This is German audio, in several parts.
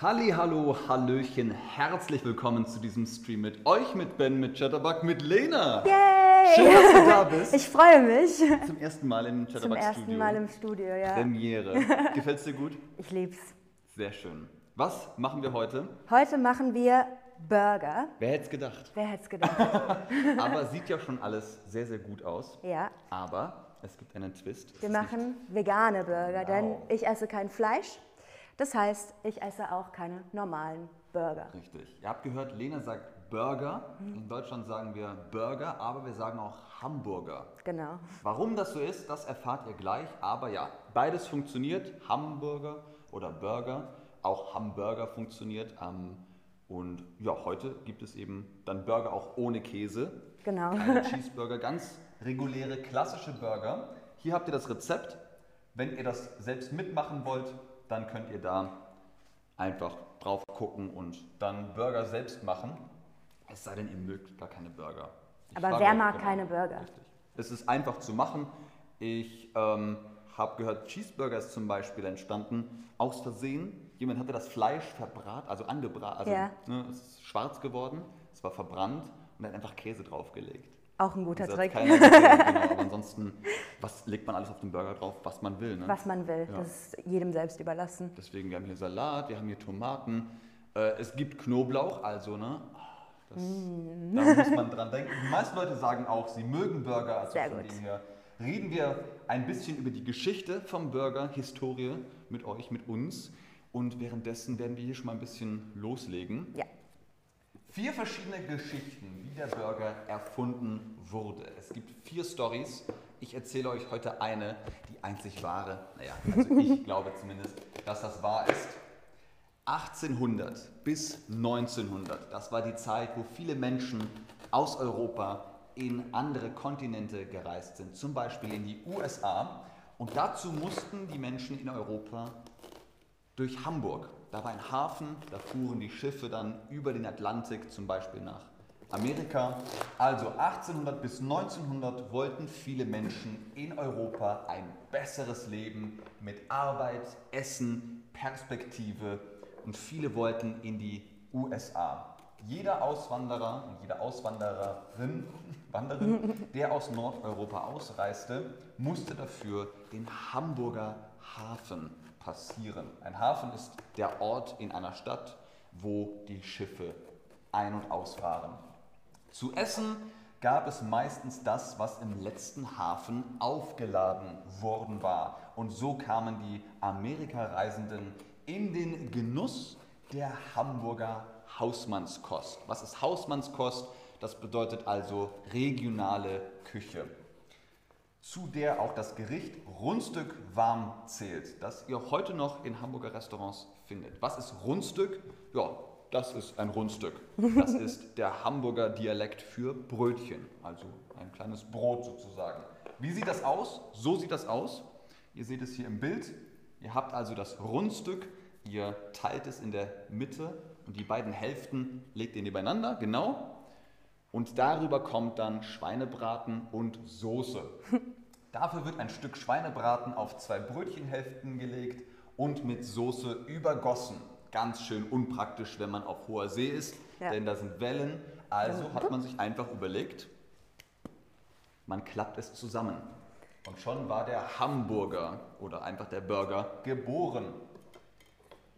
Halli, hallo, hallöchen, herzlich willkommen zu diesem Stream mit euch, mit Ben, mit Chatterbug, mit Lena. Yay! Schön, dass du da bist. Ich freue mich. Zum ersten Mal im Zum Chatterbug ersten Studio. Mal im Studio, ja. Premiere. Gefällt's dir gut? Ich lieb's. Sehr schön. Was machen wir heute? Heute machen wir Burger. Wer hätte es gedacht? Wer hätte es gedacht? Aber sieht ja schon alles sehr, sehr gut aus. ja. Aber es gibt einen Twist. Wir machen vegane Burger, denn Wow. ich esse kein Fleisch. Das heißt, ich esse auch keine normalen Burger. Richtig. Ihr habt gehört, Lena sagt Burger. In Deutschland sagen wir Burger, aber wir sagen auch Hamburger. Genau. Warum das so ist, das erfahrt ihr gleich. Aber ja, beides funktioniert. Hamburger oder Burger. Auch Hamburger funktioniert. Ähm, und ja, heute gibt es eben dann Burger auch ohne Käse. Genau. Keine Cheeseburger, ganz reguläre, klassische Burger. Hier habt ihr das Rezept. Wenn ihr das selbst mitmachen wollt, dann könnt ihr da einfach drauf gucken und dann Burger selbst machen. Es sei denn, ihr mögt gar keine Burger. Ich Aber wer mag keine Burger? Richtig. Es ist einfach zu machen. Ich ähm, habe gehört, Cheeseburger ist zum Beispiel entstanden aus Versehen. Jemand hatte das Fleisch verbraten, also angebraten, also Ja. ne, es ist schwarz geworden, es war verbrannt und hat einfach Käse draufgelegt. Auch ein guter Trick. gesehen, genau, aber ansonsten, was legt man alles auf den Burger drauf, was man will. Ne? Was man will. Ja. Das ist jedem selbst überlassen. Deswegen, wir haben hier Salat, wir haben hier Tomaten, äh, es gibt Knoblauch, also ne, das, Mm. da muss man dran denken. Die meisten Leute sagen auch, sie mögen Burger, also Sehr von gut. dem her reden wir ein bisschen über die Geschichte vom Burger, Historie mit euch, mit uns. Und währenddessen werden wir hier schon mal ein bisschen loslegen. Ja. Vier verschiedene Geschichten, wie der Burger erfunden wurde. Es gibt vier Stories. Ich erzähle euch heute eine, die einzig wahre. Naja, also ich glaube zumindest, dass das wahr ist. 1800 bis 1900, das war die Zeit, wo viele Menschen aus Europa in andere Kontinente gereist sind, zum Beispiel in die USA. Und dazu mussten die Menschen in Europa durch Hamburg. Da war ein Hafen, da fuhren die Schiffe dann über den Atlantik, zum Beispiel nach Amerika. Also 1800 bis 1900 wollten viele Menschen in Europa ein besseres Leben mit Arbeit, Essen, Perspektive und viele wollten in die USA. Jeder Auswanderer und jede Auswandererin, Wanderin, der aus Nordeuropa ausreiste, musste dafür den Hamburger Hafen passieren. Ein Hafen ist der Ort in einer Stadt, wo die Schiffe ein- und ausfahren. Zu essen gab es meistens das, was im letzten Hafen aufgeladen worden war. Und so kamen die Amerikareisenden in den Genuss der Hamburger Hausmannskost. Was ist Hausmannskost? Das bedeutet also regionale Küche zu der auch das Gericht Rundstück warm zählt, das ihr heute noch in Hamburger Restaurants findet. Was ist Rundstück? Ja, das ist ein Rundstück. Das ist der Hamburger Dialekt für Brötchen, also ein kleines Brot sozusagen. Wie sieht das aus? So sieht das aus. Ihr seht es hier im Bild. Ihr habt also das Rundstück, ihr teilt es in der Mitte und die beiden Hälften legt ihr nebeneinander, genau. Und darüber kommt dann Schweinebraten und Soße. Dafür wird ein Stück Schweinebraten auf zwei Brötchenhälften gelegt und mit Soße übergossen. Ganz schön unpraktisch, wenn man auf hoher See ist, Ja. denn da sind Wellen. Also hat man sich einfach überlegt, man klappt es zusammen. Und schon war der Hamburger oder einfach der Burger geboren.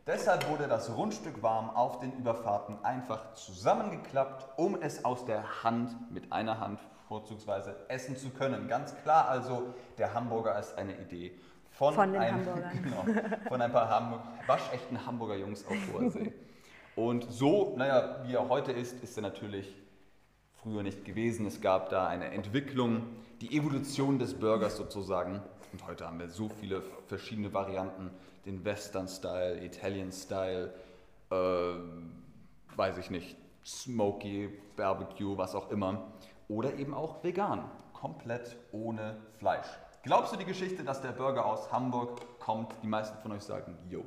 Deshalb wurde das Rundstück warm auf den Überfahrten einfach zusammengeklappt, um es aus der Hand mit einer Hand vorzugsweise essen zu können. Ganz klar also, der Hamburger ist eine Idee von, Von den ein, Hamburgern. genau, von ein paar Hamburg, waschechten Hamburger Jungs auf hoher See. Und so, naja, wie er heute ist, ist er natürlich früher nicht gewesen. Es gab da eine Entwicklung, die Evolution des Burgers sozusagen. Und heute haben wir so viele verschiedene Varianten. Den Western-Style, Italian-Style, äh, weiß ich nicht, Smoky, Barbecue, was auch immer. Oder eben auch vegan, komplett ohne Fleisch. Glaubst du die Geschichte, dass der Burger aus Hamburg kommt? Die meisten von euch sagen, yo.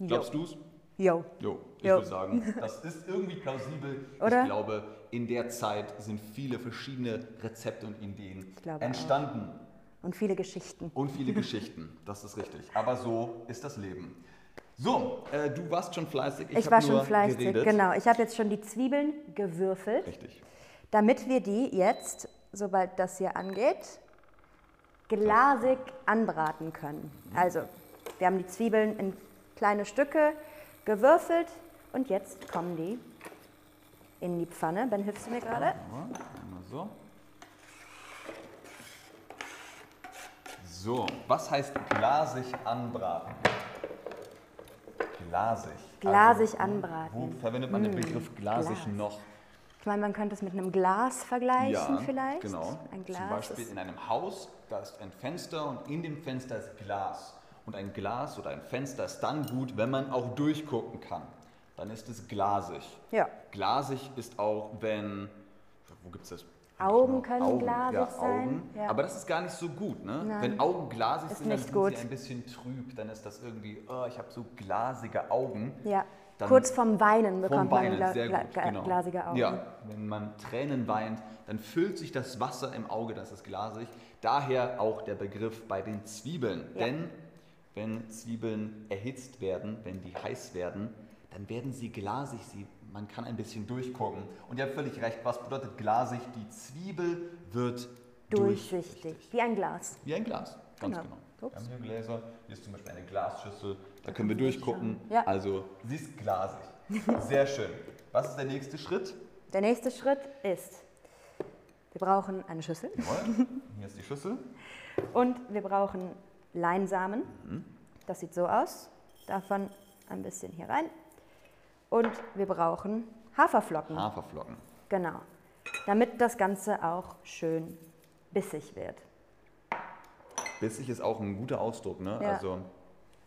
Glaubst du es? Yo. Jo, ich Jo. würde sagen, das ist irgendwie plausibel. Oder? Ich glaube, in der Zeit sind viele verschiedene Rezepte und Ideen Ich entstanden Und viele Geschichten. und viele Geschichten. Das ist richtig. Aber so ist das Leben. So, äh, du warst schon fleißig. Ich, hab war schon fleißig, geredet. genau. Ich habe jetzt schon die Zwiebeln gewürfelt, Richtig. Damit wir die jetzt, sobald das hier angeht, glasig anbraten können. Also, wir haben die Zwiebeln in kleine Stücke gewürfelt und jetzt kommen die in die Pfanne. Ben, hilfst du mir gerade? Ja, so. So, was heißt glasig anbraten? Glasig. Glasig wo- anbraten. Wo verwendet man den Begriff glasig Glas. noch? Ich meine, man könnte es mit einem Glas vergleichen vielleicht. genau. Ein Zum Glas Beispiel ist in einem Haus, da ist ein Fenster und in dem Fenster ist Glas. Und ein Glas oder ein Fenster ist dann gut, wenn man auch durchgucken kann. Dann ist es glasig. Ja. Glasig ist auch, wenn, wo gibt es das? Augen können Augen, glasig ja, sein, Augen. ja. Aber das ist gar nicht so gut. Ne? Nein. Wenn Augen glasig Ist sind, dann sind gut. sie ein bisschen trüb. Dann ist das irgendwie, oh, ich habe so glasige Augen. Ja. Dann Kurz vorm Weinen vom bekommt man Weinen, sehr gla gut, genau. glasige Augen. Ja, wenn man Tränen weint, dann füllt sich das Wasser im Auge, das ist glasig. Daher auch der Begriff bei den Zwiebeln. Ja. Denn wenn Zwiebeln erhitzt werden, wenn die heiß werden, dann werden sie glasig. Sie, man kann ein bisschen durchgucken. Und ihr habt völlig recht, was bedeutet glasig? Die Zwiebel wird Durchsichtig, wie ein Glas. Wie ein Glas, ganz Genau. genau. Ups. Wir haben hier Gläser, hier ist zum Beispiel eine Glasschüssel, da können wir durchgucken. Ja. Also, sie ist glasig. Sehr schön. Was ist der nächste Schritt? Der nächste Schritt ist, wir brauchen eine Schüssel Jawohl. Hier ist die Schüssel. und wir brauchen Leinsamen. Mhm. Das sieht so aus. Davon ein bisschen hier rein. Und wir brauchen Haferflocken. Haferflocken. Genau. Damit das Ganze auch schön bissig wird. Bissig ist auch ein guter Ausdruck, ne? Ja. Also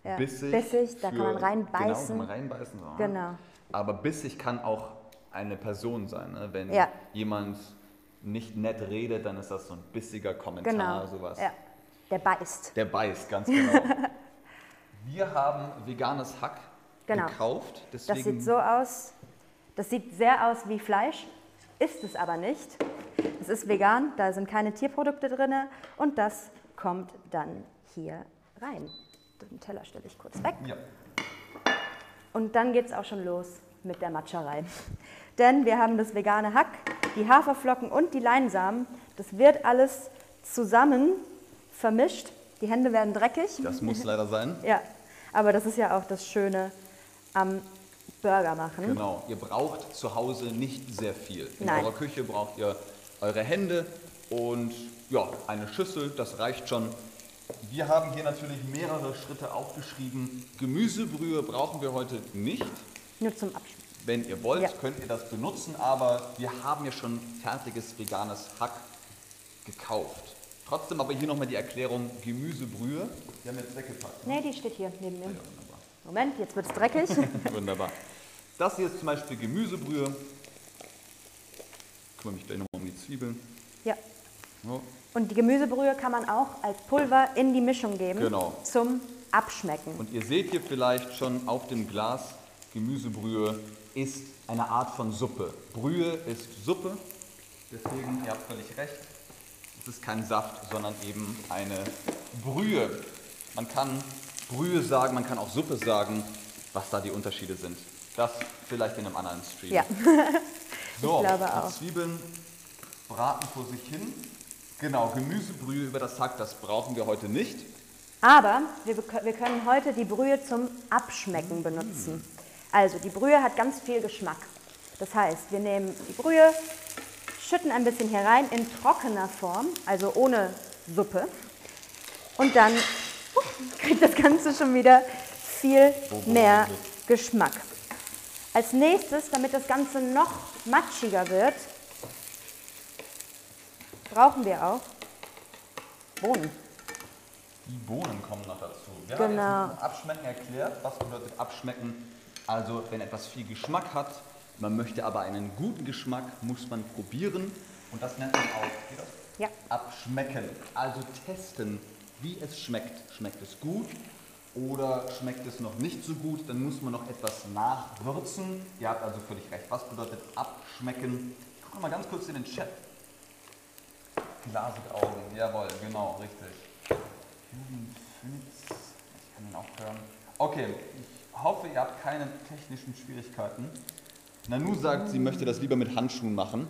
Ja. bissig. Bissig, da kann man reinbeißen. Genau, kann man reinbeißen. So. Genau. Aber bissig kann auch eine Person sein. Ne? Wenn Ja. jemand nicht nett redet, dann ist das so ein bissiger Kommentar, Genau. sowas. Ja. Der beißt. Der beißt, ganz genau. Wir haben veganes Hack Genau. gekauft. Das Deswegen sieht so aus. Das sieht sehr aus wie Fleisch, ist es aber nicht. Es ist vegan, da sind keine Tierprodukte drin und das kommt dann hier rein. Den Teller stelle ich kurz weg. Ja. Und dann geht es auch schon los mit der Matscherei. Denn wir haben das vegane Hack, die Haferflocken und die Leinsamen. Das wird alles zusammen vermischt. Die Hände werden dreckig. Das muss leider sein. Ja, aber das ist ja auch das Schöne am Burger machen. Genau. Ihr braucht zu Hause nicht sehr viel. In Nein. eurer Küche braucht ihr eure Hände und ja, eine Schüssel, das reicht schon. Wir haben hier natürlich mehrere Schritte aufgeschrieben. Gemüsebrühe brauchen wir heute nicht. Nur zum Abschmecken. Wenn ihr wollt, Ja. könnt ihr das benutzen, aber wir haben ja schon fertiges veganes Hack gekauft. Trotzdem aber hier nochmal die Erklärung Gemüsebrühe. Die haben wir jetzt weggepackt. ne? Nee, die steht hier neben mir. Ja, wunderbar. Moment, jetzt wird es dreckig. Wunderbar. Das hier ist zum Beispiel Gemüsebrühe. Ich kümmere mich gleich nochmal um die Zwiebeln. ja. So. Und die Gemüsebrühe kann man auch als Pulver in die Mischung geben. Genau. Zum Abschmecken. Und ihr seht hier vielleicht schon auf dem Glas, Gemüsebrühe ist eine Art von Suppe. Brühe ist Suppe, deswegen, ihr habt völlig recht, es ist kein Saft, sondern eben eine Brühe. Man kann Brühe sagen, man kann auch Suppe sagen, was da die Unterschiede sind. Das vielleicht in einem anderen Stream. Ja. So, glaube die auch. Zwiebeln braten vor sich hin. Genau, Gemüsebrühe über das Hack, das brauchen wir heute nicht. Aber wir, wir können heute die Brühe zum Abschmecken benutzen. Also die Brühe hat ganz viel Geschmack. Das heißt, wir nehmen die Brühe, schütten ein bisschen hier rein in trockener Form, also ohne Suppe. Und dann uh, kriegt das Ganze schon wieder viel mehr Geschmack. Als nächstes, damit das Ganze noch matschiger wird, brauchen wir auch Bohnen. Die Bohnen kommen noch dazu. Wir Genau. haben jetzt Abschmecken erklärt. Was bedeutet Abschmecken? Also, wenn etwas viel Geschmack hat, man möchte aber einen guten Geschmack, muss man probieren. Und das nennt man auch geht das? Ja. Abschmecken. Also testen, wie es schmeckt. Schmeckt es gut oder schmeckt es noch nicht so gut? Dann muss man noch etwas nachwürzen. Ihr habt also völlig recht. Was bedeutet abschmecken? Ich gucke mal ganz kurz in den Chat. Glasige Augen, jawohl, genau, richtig. Phoenix, ich kann ihn auch hören. Okay, ich hoffe, ihr habt keine technischen Schwierigkeiten. Nanu sagt, sie möchte das lieber mit Handschuhen machen.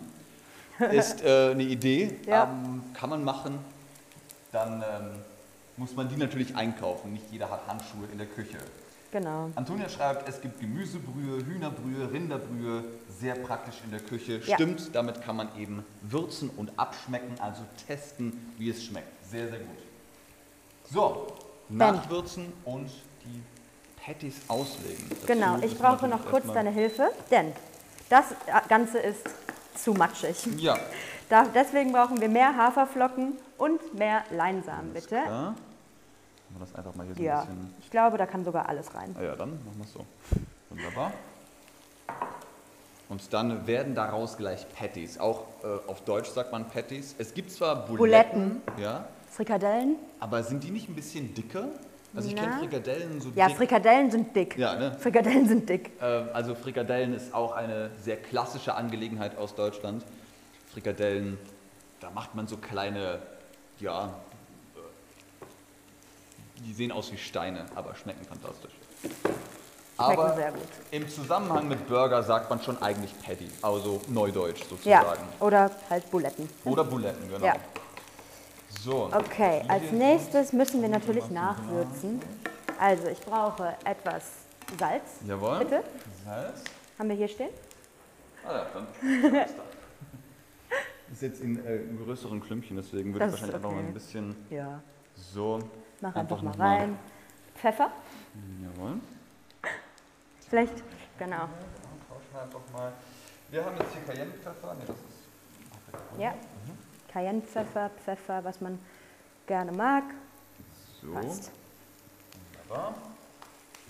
Ist äh, eine Idee, Ja. ähm, kann man machen. Dann ähm, muss man die natürlich einkaufen. Nicht jeder hat Handschuhe in der Küche. Genau. Antonia schreibt, es gibt Gemüsebrühe, Hühnerbrühe, Rinderbrühe, sehr praktisch in der Küche. Ja. Stimmt, damit kann man eben würzen und abschmecken, also testen, wie es schmeckt. Sehr, sehr gut. So, nachwürzen und die Patties auslegen. Dazu Genau, ich brauche noch kurz deine Hilfe, denn das Ganze ist zu matschig. Ja, Da, deswegen brauchen wir mehr Haferflocken und mehr Leinsamen, bitte. klar. Machen wir das einfach mal hier so Ja, ein bisschen. ich glaube, da kann sogar alles rein. Ah ja, dann machen wir es so. Wunderbar. Und dann werden daraus gleich Patties. Auch äh, auf Deutsch sagt man Patties. Es gibt zwar Buletten, ja, Frikadellen? aber sind die nicht ein bisschen dicker? Also ich kenne Frikadellen so Ja, dick. Frikadellen sind dick. Ja, ne? Frikadellen sind dick. Ähm, also Frikadellen ist auch eine sehr klassische Angelegenheit aus Deutschland. Frikadellen, da macht man so kleine, ja, äh, die sehen aus wie Steine, aber schmecken fantastisch. Aber sehr gut. im Zusammenhang mit Burger sagt man schon eigentlich Patty, also Neudeutsch Ja, sozusagen. oder halt Buletten. Oder Buletten, genau. Ja. So. Okay, als nächstes müssen wir natürlich nachwürzen. Also ich brauche etwas Salz. Jawohl. Bitte. Salz. Haben wir hier stehen? Ah ja, dann. ist da. Ist jetzt in äh, größeren Klümpchen, deswegen würde ich wahrscheinlich einfach mal okay. ein bisschen Ja. so. Mach einfach, mal noch mal- rein. Pfeffer? Jawohl. Vielleicht? Genau. Wir haben jetzt hier Cayennepfeffer. Nee, das ist. Ja. Cayennepfeffer, Pfeffer, was man gerne mag. So. Passt. Wunderbar.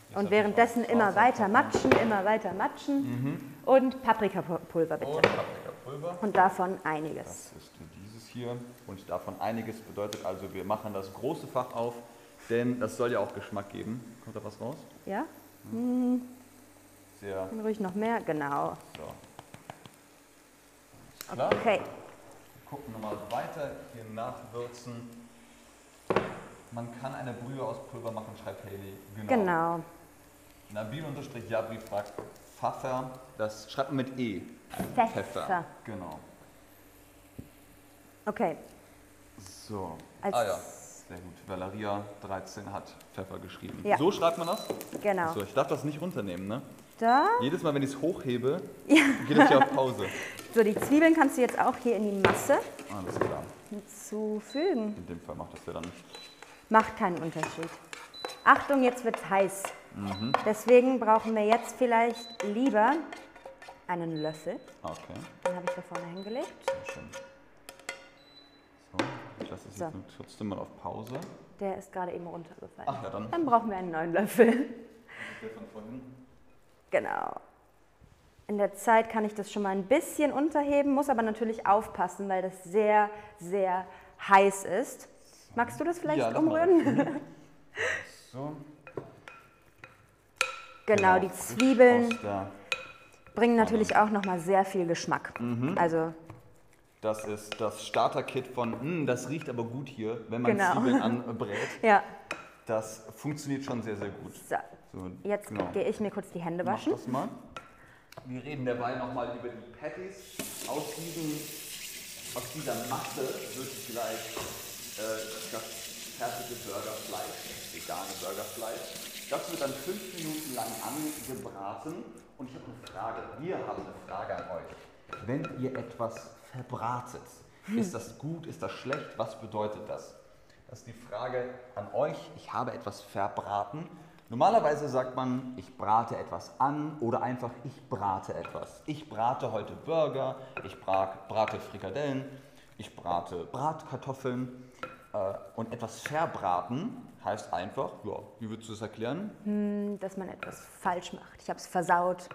Jetzt Und währenddessen immer weiter matschen, immer weiter matschen. Und Paprikapulver bitte. Und Paprikapulver. Und davon einiges. Das ist dieses hier. Und davon einiges bedeutet also, wir machen das große Fach auf, denn das soll ja auch Geschmack geben. Kommt da was raus? Ja? Sehr. Dann ruhig noch mehr. Genau. So. Klar. Okay. Gucken nochmal weiter, hier nachwürzen. Man kann eine Brühe aus Pulver machen, schreibt Haley. Genau. Nabil-Jabri fragt Pfeffer, das schreibt man mit E. Pfeffer. Genau. Okay. So. Als- ah ja, sehr gut. Valeria 13 hat Pfeffer geschrieben. Ja. So schreibt man das? Genau. So, ich darf das nicht runternehmen, ne? Da. Jedes Mal, wenn ich es hochhebe, geht es ja auf Pause. So, die Zwiebeln kannst du jetzt auch hier in die Masse Alles klar. hinzufügen. In dem Fall macht das ja dann. Macht keinen Unterschied. Achtung, jetzt wird heiß. Mhm. Deswegen brauchen wir jetzt vielleicht lieber einen Löffel. Okay, Den habe ich da vorne hingelegt. sehr schön. So, ich lasse das So. jetzt trotzdem mal auf Pause. Der ist gerade eben runtergefallen. Ach ja, dann. Dann brauchen wir einen neuen Löffel. Der von vorhin. Genau. In der Zeit kann ich das schon mal ein bisschen unterheben, muss aber natürlich aufpassen, weil das sehr, sehr heiß ist. Magst du das vielleicht Ja, umrühren? So. genau, die frisch Zwiebeln bringen natürlich auch noch mal sehr viel Geschmack. Mhm. Also Das ist das Starter-Kit von, "Hm, das riecht aber gut hier, wenn man Genau. Zwiebeln anbrät. ja, Das funktioniert schon sehr, sehr gut. so. So, Jetzt genau. gehe ich mir kurz die Hände Mach waschen. das mal. Wir reden dabei nochmal über die Patties. Aus, diesen, aus dieser Masse wird gleich äh, das fertige Burgerfleisch, das vegane Burgerfleisch. Das wird dann fünf Minuten lang angebraten. Und ich habe eine Frage. Wir haben eine Frage an euch. Wenn ihr etwas verbratet, ist das gut, ist das schlecht? Was bedeutet das? Das ist die Frage an euch. Ich habe etwas verbraten. Normalerweise sagt man, ich brate etwas an oder einfach, ich brate etwas. Ich brate heute Burger, ich bra- brate Frikadellen, ich brate Bratkartoffeln. Äh, und etwas verbraten heißt einfach, ja, wie würdest du das erklären? Dass man etwas falsch macht. Ich habe es versaut.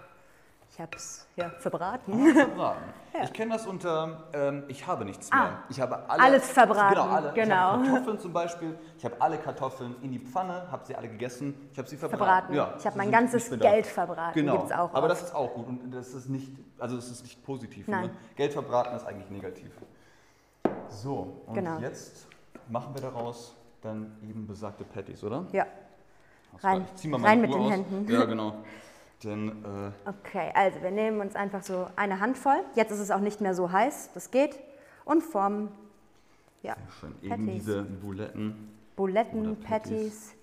Ich habe es ja, verbraten. Verbraten. Ich kenne das unter, ähm, ich habe nichts mehr. Ah, ich habe alle, alles verbraten, Genau, alle. Ich genau. habe Kartoffeln zum Beispiel. Ich habe alle Kartoffeln in die Pfanne, habe sie alle gegessen. Ich habe sie verbraten. Verbraten. Ja, Ich habe mein ganzes. Geld verbraten. Genau. Gibt's auch Aber oft. das ist auch gut und das ist nicht, also es ist nicht positiv. Nein. Ne? Geld verbraten ist eigentlich negativ. So, und Genau. jetzt machen wir daraus dann eben besagte Patties, oder? Ja. Rein, rein mit den aus. Händen. Ja, genau. Denn, äh, Okay, also wir nehmen uns einfach so eine Handvoll. Jetzt ist es auch nicht mehr so heiß, das geht. Und formen ja, schon eben Patties. diese Buletten. Buletten, Patties. Patties.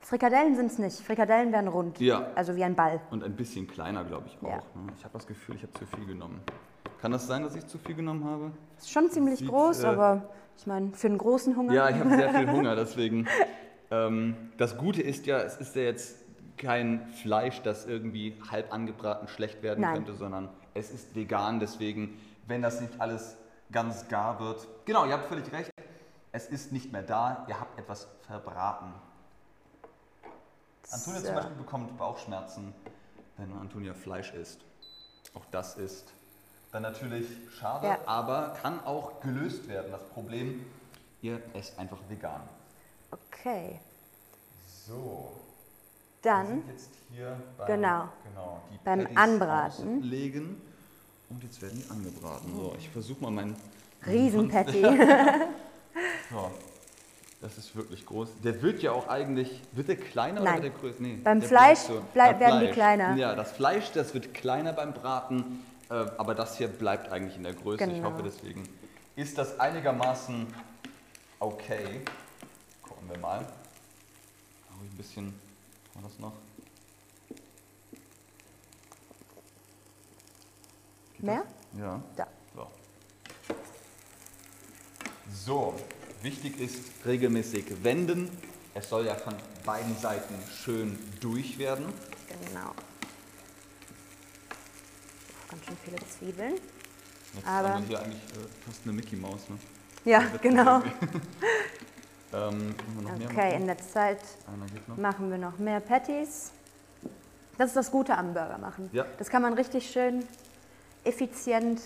Frikadellen sind es nicht. Frikadellen werden rund. Ja. Also wie ein Ball. Und ein bisschen kleiner, glaube ich auch. Ja. ne? Ich habe das Gefühl, ich habe zu viel genommen. Kann das sein, dass ich zu viel genommen habe? Ist schon ziemlich Sieht, groß, äh, aber ich meine, für einen großen Hunger. Ja, ich habe sehr viel Hunger, deswegen. Ähm, das Gute ist ja, es ist ja jetzt kein Fleisch, das irgendwie halb angebraten schlecht werden Nein. könnte, sondern es ist vegan, deswegen, wenn das nicht alles ganz gar wird. Genau, ihr habt völlig recht. Es ist nicht mehr da, ihr habt etwas verbraten. Antonia So. zum Beispiel bekommt Bauchschmerzen, wenn Antonia Fleisch isst. Auch das ist dann natürlich schade, Ja. aber kann auch gelöst werden. Das Problem, ihr esst einfach vegan. Okay, So, dann sind jetzt hier beim, Genau. genau, die Beim Patties Anbraten. auslegen und jetzt werden die angebraten. So, ich versuche mal meinen Riesenpatty. So, das ist wirklich groß. Der wird ja auch eigentlich, wird der kleiner Nein. oder wird der größer? Nee, Beim der Fleisch Beim werden die Fleisch. kleiner. Ja, das Fleisch, das wird kleiner beim Braten, äh, aber das hier bleibt eigentlich in der Größe. Ich Genau. hoffe deswegen ist das einigermaßen okay. Gucken wir mal. Ich ein bisschen, war das noch? Geht Mehr? Das? Ja. Da. So. So, wichtig ist regelmäßig wenden. Es soll ja von beiden Seiten schön durch werden. Genau. Ganz schön viele Zwiebeln. Jetzt Aber- haben wir hier eigentlich äh, fast eine Mickey Maus. Ne? Ja, genau. ähm, Okay, in der Zeit machen wir noch mehr Patties. Das ist das Gute am Burger machen. Ja. Das kann man richtig schön effizient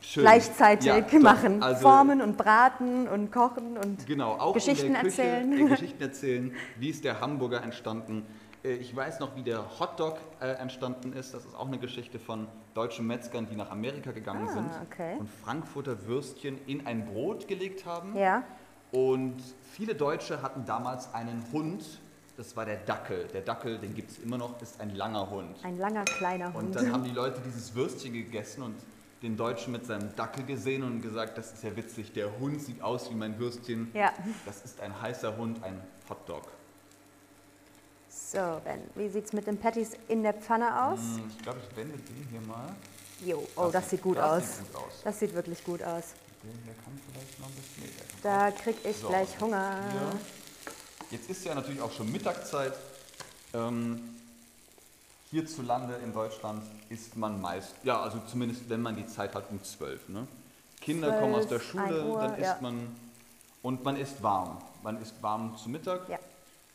Schön. gleichzeitig Ja, machen. Also, Formen und braten und kochen und Genau, auch Geschichten Küche, erzählen. Äh, Geschichten erzählen. Wie ist der Hamburger entstanden? Äh, ich weiß noch, wie der Hotdog äh, entstanden ist. Das ist auch eine Geschichte von deutschen Metzgern, die nach Amerika gegangen Ah, sind okay. und Frankfurter Würstchen in ein Brot gelegt haben. ja. Und viele Deutsche hatten damals einen Hund, das war der Dackel. Der Dackel, den gibt es immer noch, ist ein langer Hund. Ein langer kleiner Und Hund. dann haben die Leute dieses Würstchen gegessen und den Deutschen mit seinem Dackel gesehen und gesagt, das ist ja witzig, der Hund sieht aus wie mein Würstchen. Ja. Das ist ein heißer Hund, ein Hotdog. So, Ben, wie sieht es mit den Patties in der Pfanne aus? Hm, Ich glaube, ich wende den hier mal. Jo, oh, das, sieht gut das aus. Sieht gut aus. Das sieht wirklich gut aus. Hier kann vielleicht noch ein bisschen. Nee, der Da krieg ich So, gleich Hunger. Ja. Jetzt ist ja natürlich auch schon Mittagszeit. Ähm, hierzulande in Deutschland isst man meist, ja, also zumindest wenn man die Zeit hat, um 12. Ne? Kinder kommen aus der 12, 1 Schule, Uhr, dann isst ja. man und man isst warm. Man isst warm zu Mittag. Ja.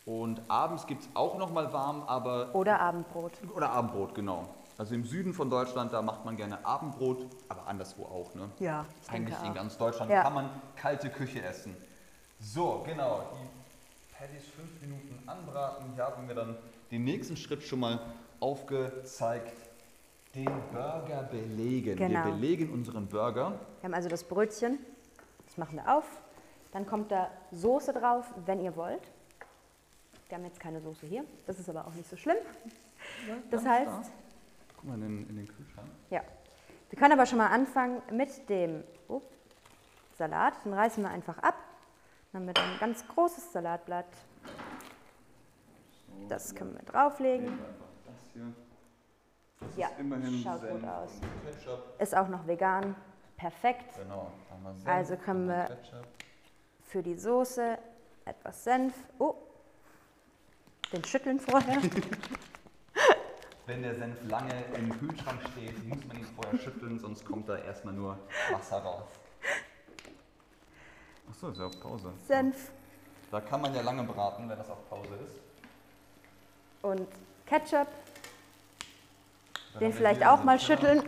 Und abends gibt es auch noch mal warm, aber Oder Abendbrot. oder Abendbrot, genau. Also im Süden von Deutschland, da macht man gerne Abendbrot, aber anderswo auch. Ne? Ja, Eigentlich in ganz Deutschland Ja. kann man kalte Küche essen. So, genau. Die Patties fünf Minuten anbraten. Hier haben wir dann den nächsten Schritt schon mal aufgezeigt. Den Burger belegen. Genau. Wir belegen unseren Burger. Wir haben also das Brötchen. Das machen wir auf. Dann kommt da Soße drauf, wenn ihr wollt. Wir haben jetzt keine Soße hier. Das ist aber auch nicht so schlimm. Das ganz heißt, da. Guck mal in den, in den Kühlschrank. ja. Wir können aber schon mal anfangen mit dem oh, Salat. Den reißen wir einfach ab. Dann haben wir dann ein ganz großes Salatblatt. Das können wir drauflegen. Nehmen wir einfach das hier. Das Ja, ist immerhin schaut Senf gut aus. Ist auch noch vegan. Perfekt. Genau. Senf, Also können wir- Ketchup. Für die Soße etwas Senf. Oh, den schütteln vorher. Wenn der Senf lange im Kühlschrank steht, muss man ihn vorher schütteln, sonst kommt da erstmal nur Wasser raus. Achso, ist ja auf Pause. Senf Da kann man ja lange braten, wenn das auf Pause ist. und Ketchup. Dann Den vielleicht auch mal schütteln.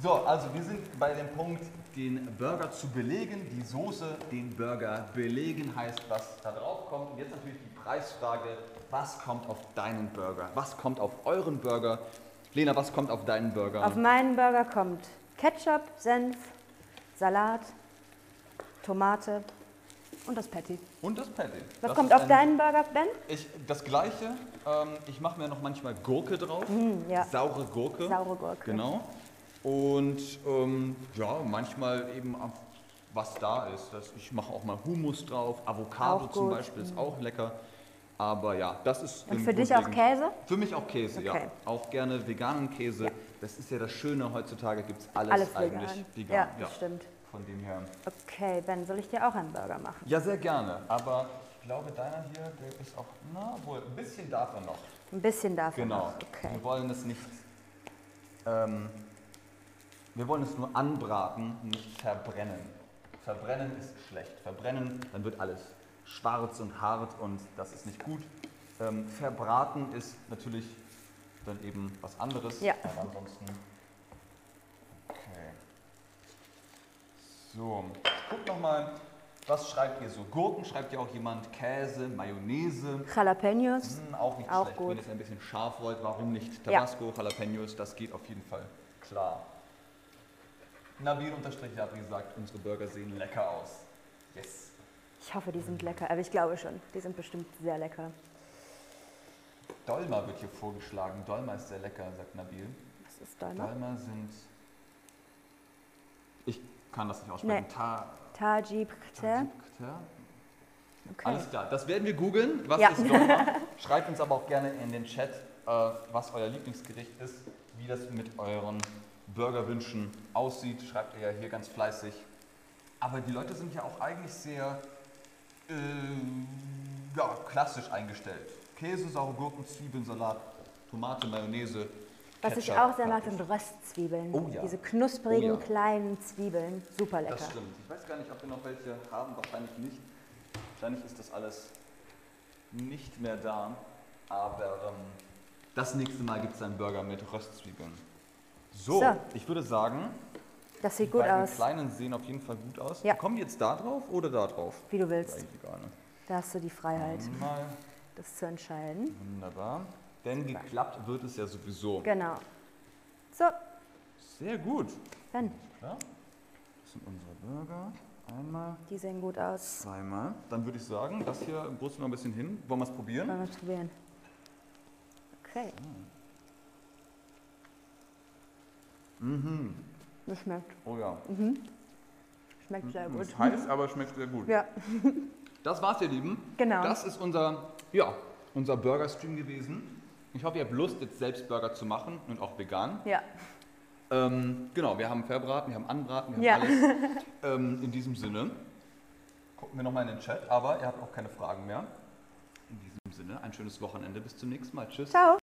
So, also wir sind bei dem Punkt, den Burger zu belegen, die Soße, den Burger belegen heißt, was da drauf kommt. Und jetzt natürlich die Preisfrage, was kommt auf deinen Burger? Was kommt auf euren Burger? Lena, was kommt auf deinen Burger? Auf meinen Burger kommt Ketchup, Senf, Salat, Tomate Und das Patty. Und das Patty. Was Das kommt auf ein- deinen Burger, Ben? Ich, das gleiche. Ähm, ich mache mir noch manchmal Gurke drauf. ja. Saure Gurke. Saure Gurke. Genau. Und ähm, ja, manchmal eben was da ist. Das, ich mache auch mal Hummus drauf. Avocado zum. Beispiel ist auch lecker. Aber ja, das ist. Und für dich auch Käse? Für mich auch Käse, ja. Okay. Auch gerne veganen Käse. Ja. Das ist ja das Schöne, heutzutage gibt es alles, Alles eigentlich vegan. vegan. Ja, das stimmt. Von dem her. Okay, Ben, soll ich dir auch einen Burger machen? Ja, sehr gerne. Aber ich glaube, deiner hier, der ist auch, na wohl, ein bisschen er noch. Ein bisschen davon Genau. noch. Okay. Wir wollen es nicht, ähm, wir wollen es nur anbraten, nicht verbrennen. Verbrennen ist schlecht. Verbrennen, dann wird alles schwarz und hart und das ist nicht gut. Ähm, verbraten ist natürlich dann eben was anderes. Ja. Aber ansonsten. Okay. So, guck nochmal, was schreibt ihr so? Gurken schreibt ja auch jemand, Käse, Mayonnaise. Jalapenos. Hm, auch nicht Auch schlecht. gut. Wenn ihr es ein bisschen scharf wollt, warum nicht? Ja. Tabasco, Jalapenos, das geht auf jeden Fall klar. Nabil unterstrich hat gesagt, unsere Burger sehen lecker aus. Yes. Ich hoffe, die sind lecker. Aber ich glaube schon. Die sind bestimmt sehr lecker. Dolma wird hier vorgeschlagen. Dolma ist sehr lecker, sagt Nabil. Was ist noch? Dolma sind. Ich kann das nicht aussprechen. Nee. Ta Tajib Kter. Ta- Okay. Alles klar, das werden wir googeln. Was Ja. ist Dolma? Schreibt uns aber auch gerne in den Chat, äh, was euer Lieblingsgericht ist, wie das mit euren Burgerwünschen aussieht. Schreibt ihr ja hier ganz fleißig. Aber die Leute sind ja auch eigentlich sehr äh, ja, klassisch eingestellt. Käse, saure Gurken, Zwiebeln, Salat, Tomate, Mayonnaise. Was ich Ketchup, auch sehr mag, sind Röstzwiebeln. Oh ja. Diese knusprigen Oh ja. kleinen Zwiebeln. Super lecker. Das stimmt. Ich weiß gar nicht, ob wir noch welche haben. Wahrscheinlich nicht. Wahrscheinlich ist das alles nicht mehr da. Aber ähm, das nächste Mal gibt es einen Burger mit Röstzwiebeln. So, So. ich würde sagen, Das sieht die gut aus. kleinen sehen auf jeden Fall gut aus. Ja. Kommen die jetzt da drauf oder da drauf? Wie du willst. egal. Ne? Da hast du die Freiheit, Mal das zu entscheiden. wunderbar. Denn geklappt wird es ja sowieso. Genau. So, Sehr gut. Ja? Das sind unsere Burger. Einmal, die sehen gut aus. zweimal. Dann würde ich sagen, das hier brust noch ein bisschen hin. Wollen wir es probieren? Wollen wir es probieren? Okay. Mhm. Das schmeckt. Oh ja. Schmeckt sehr gut. Ist heiß, aber schmeckt sehr gut. Ja, Das war's, ihr Lieben. Genau. Das ist unser, ja, unser Burger-Stream gewesen. Ich hoffe, ihr habt Lust, jetzt selbst Burger zu machen und auch vegan. ja. Ähm, genau, wir haben verbraten, wir haben anbraten, wir Ja. haben alles. Ähm, in diesem Sinne, gucken wir nochmal in den Chat, aber ihr habt auch keine Fragen mehr. In diesem Sinne, ein schönes Wochenende. Bis zum nächsten Mal. Tschüss. Ciao.